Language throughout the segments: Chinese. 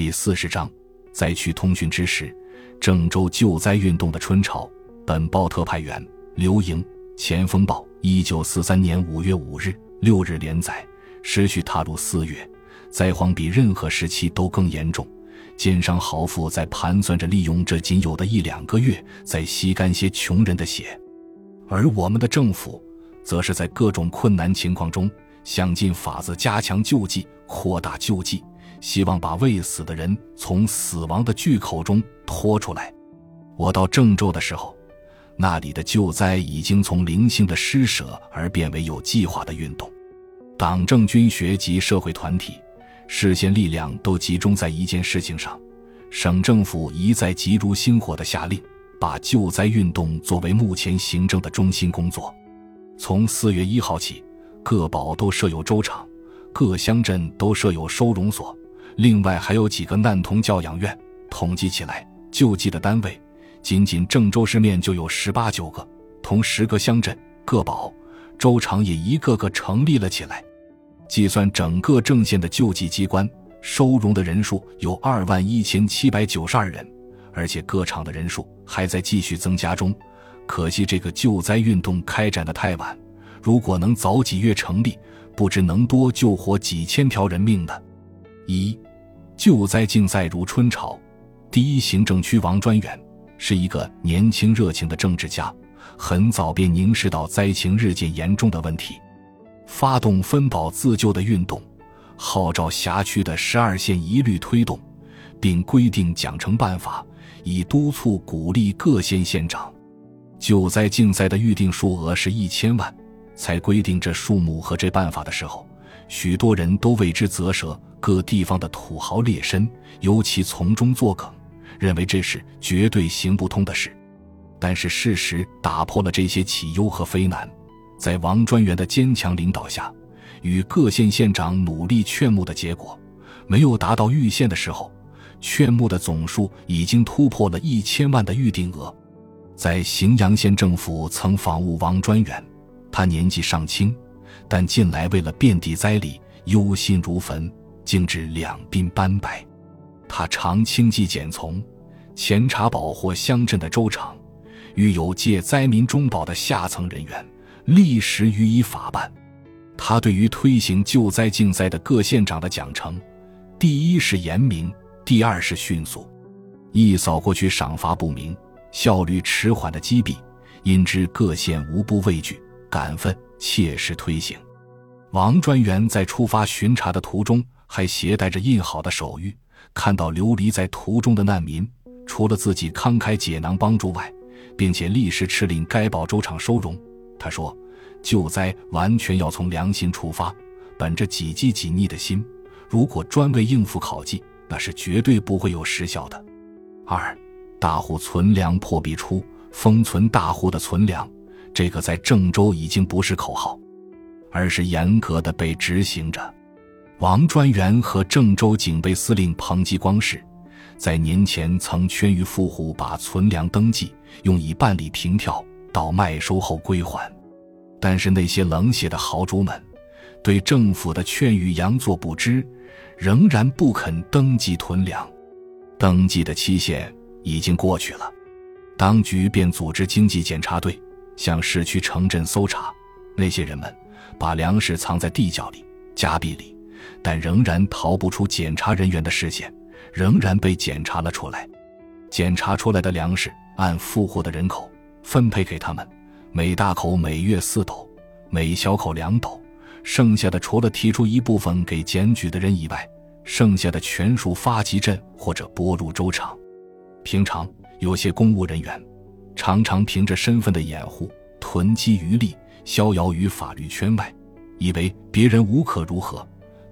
第四十章，灾区通讯之时，郑州救灾运动的春潮。本报特派员刘莹，前锋报，一九四三年五月五日、六日连载。时序踏入四月，灾荒比任何时期都更严重。奸商豪富在盘算着利用这仅有的一两个月，再吸干些穷人的血，而我们的政府，则是在各种困难情况中，想尽法子加强救济、扩大救济。希望把未死的人从死亡的巨口中拖出来。我到郑州的时候，那里的救灾已经从零星的施舍而变为有计划的运动。党政军学及社会团体、事先力量都集中在一件事情上。省政府一再急如星火地下令，把救灾运动作为目前行政的中心工作。从四月一号起，各堡都设有粥厂，各乡镇都设有收容所。另外还有几个难童教养院，统计起来，救济的单位，仅仅郑州市面就有十八九个，同十个乡镇各堡州厂也一个个成立了起来。计算整个郑县的救济机关收容的人数有二万一千七百九十二人，而且各厂的人数还在继续增加中。可惜这个救灾运动开展的太晚，如果能早几月成立，不知能多救活几千条人命的。一救灾竞赛如春潮。第一行政区王专员是一个年轻热情的政治家，很早便凝视到灾情日渐严重的问题，发动分保自救的运动，号召辖区的十二县一律推动，并规定奖惩办法，以督促鼓励各县县长。救灾竞赛的预定数额是一千万，才规定这数目和这办法的时候，许多人都为之啧舌。各地方的土豪劣绅尤其从中作梗，认为这是绝对行不通的事。但是事实打破了这些杞忧和非难，在王专员的坚强领导下，与各县县长努力劝募的结果，没有达到预限的时候，劝募的总数已经突破了一千万的预定额。在荥阳县政府曾访问王专员，他年纪尚轻，但近来为了遍地灾黎，忧心如焚。竟至两鬓斑白，他常轻骑简从，前查保或乡镇的州场，遇有借灾民中保的下层人员，立时予以法办。他对于推行救灾竞赛的各县长的奖惩，第一是严明，第二是迅速。一扫过去赏罚不明、效率迟缓的积弊，因之各县无不畏惧，感奋切实推行。王专员在出发巡查的途中。还携带着印好的手谕，看到流离在途中的难民，除了自己慷慨解囊帮助外，并且立时敕令该保州厂收容。他说：“救灾完全要从良心出发，本着几饥几逆的心。如果专为应付考绩，那是绝对不会有实效的。”二，大户存粮破壁出，封存大户的存粮，这个在郑州已经不是口号，而是严格的被执行着。王专员和郑州警备司令彭继光时，在年前曾劝谕富户把存粮登记，用以办理凭票，到麦收后归还。但是那些冷血的豪猪们，对政府的劝谕佯作不知，仍然不肯登记囤粮。登记的期限已经过去了，当局便组织经济检查队向市区城镇搜查。那些人们把粮食藏在地窖里、夹壁里。但仍然逃不出检查人员的视线，仍然被检查了出来。检查出来的粮食按富户的人口分配给他们，每大口每月四斗，每小口两斗。剩下的除了提出一部分给检举的人以外，剩下的全数发集镇或者拨入州场。平常有些公务人员常常凭着身份的掩护，囤积余力，逍遥于法律圈外，以为别人无可如何。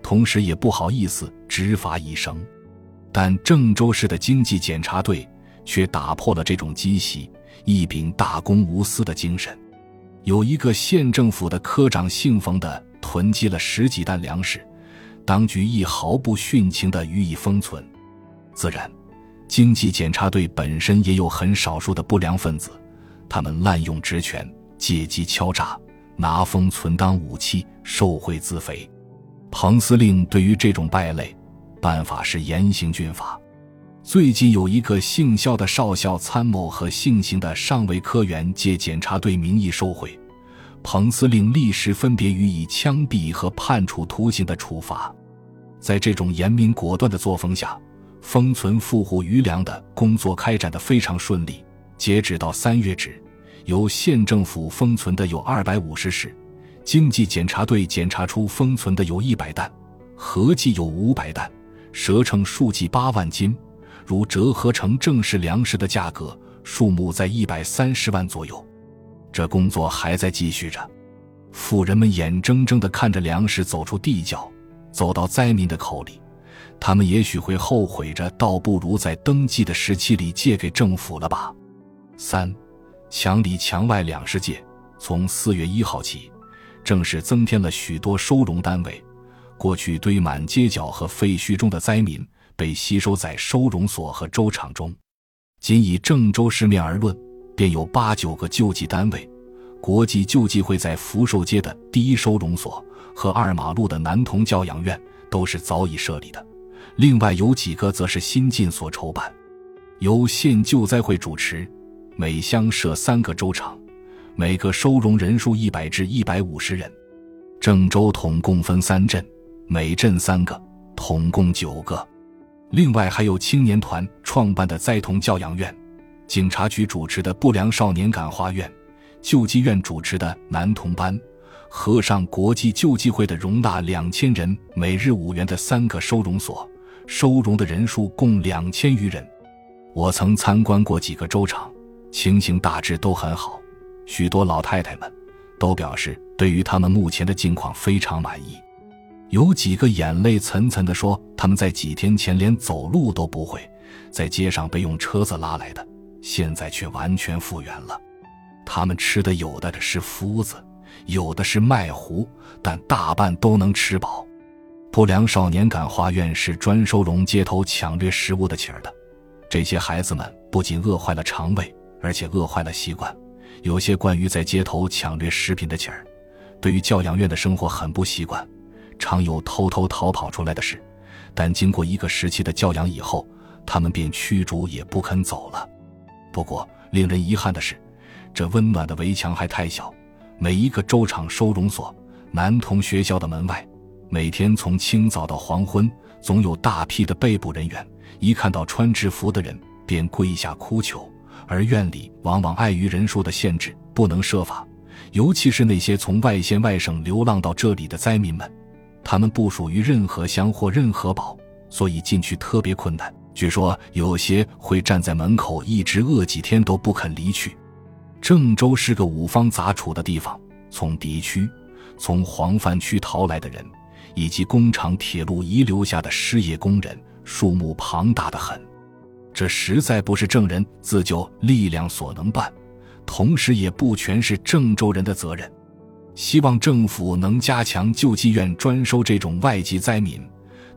同时也不好意思执法一声，但郑州市的经济检查队却打破了这种积习，一秉大公无私的精神。有一个县政府的科长姓冯的囤积了十几担粮食，当局亦毫不殉情地予以封存。自然，经济检查队本身也有很少数的不良分子，他们滥用职权，借机敲诈，拿封存当武器，受贿自肥。彭司令对于这种败类，办法是严刑峻法。最近有一个姓肖的少校参谋和姓邢的上尉科员借检察队名义收贿，彭司令立时分别予以枪毙和判处徒刑的处罚。在这种严明果断的作风下，封存富户余粮的工作开展得非常顺利。截止到三月止，由县政府封存的有二百五十石，经济检查队检查出封存的有一百担，合计有五百担，折成数计八万斤。如折合成正式粮食的价格，数目在一百三十万左右。这工作还在继续着，富人们眼睁睁地看着粮食走出地窖，走到灾民的口里，他们也许会后悔着，倒不如在登记的时期里借给政府了吧。三，墙里墙外两世界，从四月一号起，正是增添了许多收容单位。过去堆满街角和废墟中的灾民。被吸收在收容所和粥厂中，仅以郑州市面而论，便有八九个救济单位。国际救济会在福寿街的第一收容所和二马路的男童教养院都是早已设立的，另外有几个则是新进所筹办，由县救灾会主持，每乡设三个粥厂，每个收容人数一百至一百五十人。郑州统共分三镇，每镇三个，统共九个。另外还有青年团创办的灾童教养院，警察局主持的不良少年感化院，救济院主持的男童班，和尚国际救济会的容纳两千人、每日五元的三个收容所，收容的人数共两千余人。我曾参观过几个粥厂，情形大致都很好，许多老太太们都表示对于他们目前的境况非常满意。有几个眼泪涔涔地说：“他们在几天前连走路都不会，在街上被用车子拉来的，现在却完全复原了。他们吃的有的是麸子，有的是麦糊，但大半都能吃饱。”不良少年感化院是专收容街头抢掠食物的起儿的，这些孩子们不仅饿坏了肠胃，而且饿坏了习惯。有些关于在街头抢掠食品的乞儿，对于教养院的生活很不习惯。常有偷偷逃跑出来的事，但经过一个时期的教养以后，他们便驱逐也不肯走了。不过，令人遗憾的是，这温暖的围墙还太小。每一个粥厂收容所、男童学校的门外，每天从清早到黄昏，总有大批的被捕人员，一看到穿制服的人便跪下哭求。而院里往往碍于人数的限制，不能设法，尤其是那些从外县外省流浪到这里的灾民们。他们不属于任何乡或任何堡，所以进去特别困难。据说有些会站在门口一直饿几天都不肯离去。郑州是个五方杂处的地方，从敌区、从黄泛区逃来的人，以及工厂、铁路遗留下的失业工人，数目庞大的很。这实在不是郑人自救力量所能办，同时也不全是郑州人的责任。希望政府能加强救济院专收这种外籍灾民，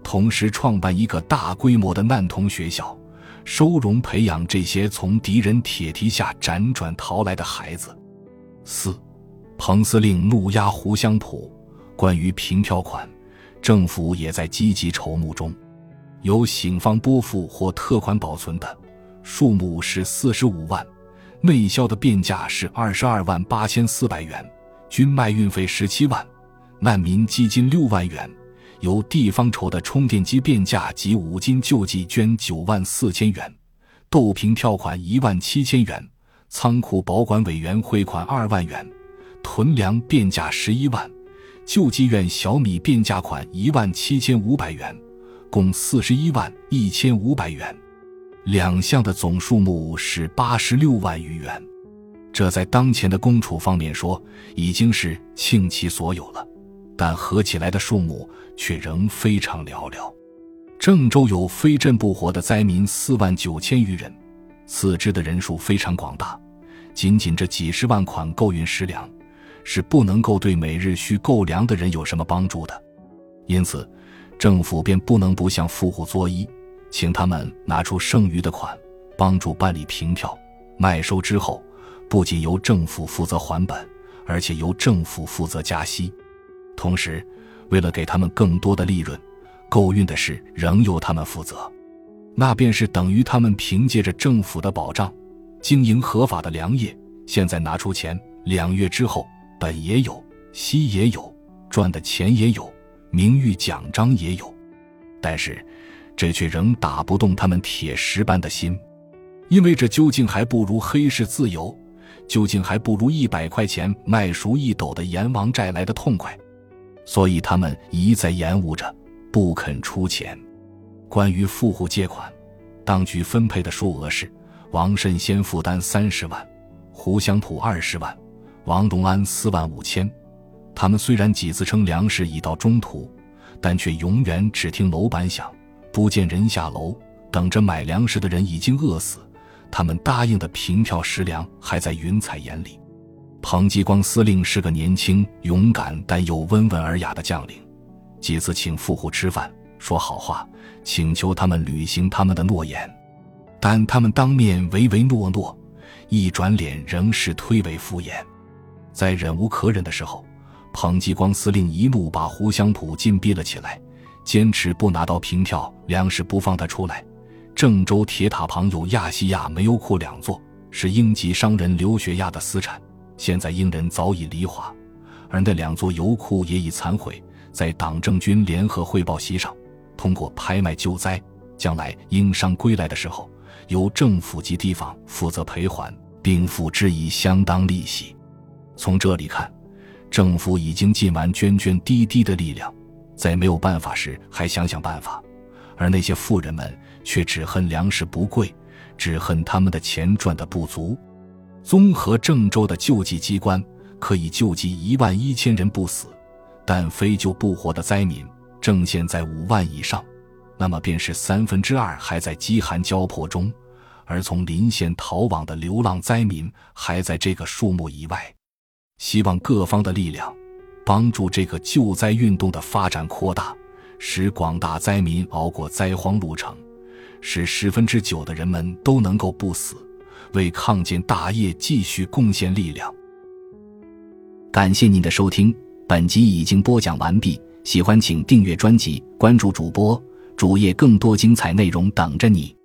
同时创办一个大规模的难童学校，收容培养这些从敌人铁蹄下辗转逃来的孩子。四，彭司令怒压胡湘浦，关于凭票款，政府也在积极筹募中，由省方拨付或特款保存的数目是四十五万，内销的变价是二十二万八千四百元。均卖运费十七万，难民基金六万元，由地方筹的充电机变价及五金救济捐九万四千元，豆瓶票款一万七千元，仓库保管委员汇款二万元，囤粮变价十一万，救济院小米变价款一万七千五百元，共四十一万一千五百元，两项的总数目是八十六万余元。这在当前的公储方面说，已经是倾其所有了，但合起来的数目却仍非常寥寥。郑州有非镇不活的灾民四万九千余人，此支的人数非常广大，仅仅这几十万款购运食粮，是不能够对每日需购粮的人有什么帮助的。因此，政府便不能不向富户作揖，请他们拿出剩余的款，帮助办理凭票，卖收之后。不仅由政府负责还本，而且由政府负责加息。同时，为了给他们更多的利润，购运的事仍由他们负责，那便是等于他们凭借着政府的保障，经营合法的良业。现在拿出钱，两月之后，本也有，息也有，赚的钱也有，名誉奖章也有，但是，这却仍打不动他们铁石般的心，因为这究竟还不如黑市自由，究竟还不如一百块钱卖熟一斗的阎王债来的痛快，所以他们一再延误着，不肯出钱。关于富户借款，当局分配的数额是：王慎先负担三十万。胡香普二十万，王荣安四万五千。他们虽然几次称粮食已到中途，但却永远只听楼板响，不见人下楼。等着买粮食的人已经饿死，他们答应的凭票食粮还在云彩眼里。彭继光司令是个年轻、勇敢但又温文尔雅的将领，几次请富户吃饭，说好话，请求他们履行他们的诺言，但他们当面唯唯诺诺。一转脸，仍是推诿敷衍。在忍无可忍的时候，彭继光司令一怒把胡湘普禁闭了起来，坚持不拿到凭票粮食不放他出来。郑州铁塔旁有亚细亚煤油库两座，是英籍商人刘学亚的私产。现在英人早已离华，而那两座油库也已残毁。在党政军联合汇报席上，通过拍卖救灾，将来英商归来的时候。由政府及地方负责赔还，并付之以相当利息。从这里看，政府已经尽完涓涓滴滴的力量，在没有办法时还想想办法，而那些富人们却只恨粮食不贵，只恨他们的钱赚的不足。综合郑州的救济机关，可以救济一万一千人不死，但非救不活的灾民，正现在五万以上。那么便是三分之二还在饥寒交迫中，而从邻县逃往的流浪灾民还在这个数目以外。希望各方的力量，帮助这个救灾运动的发展扩大，使广大灾民熬过灾荒路程，使十分之九的人们都能够不死，为抗建大业继续贡献力量。感谢您的收听，本集已经播讲完毕。喜欢请订阅专辑，关注主播。主页更多精彩内容等着你。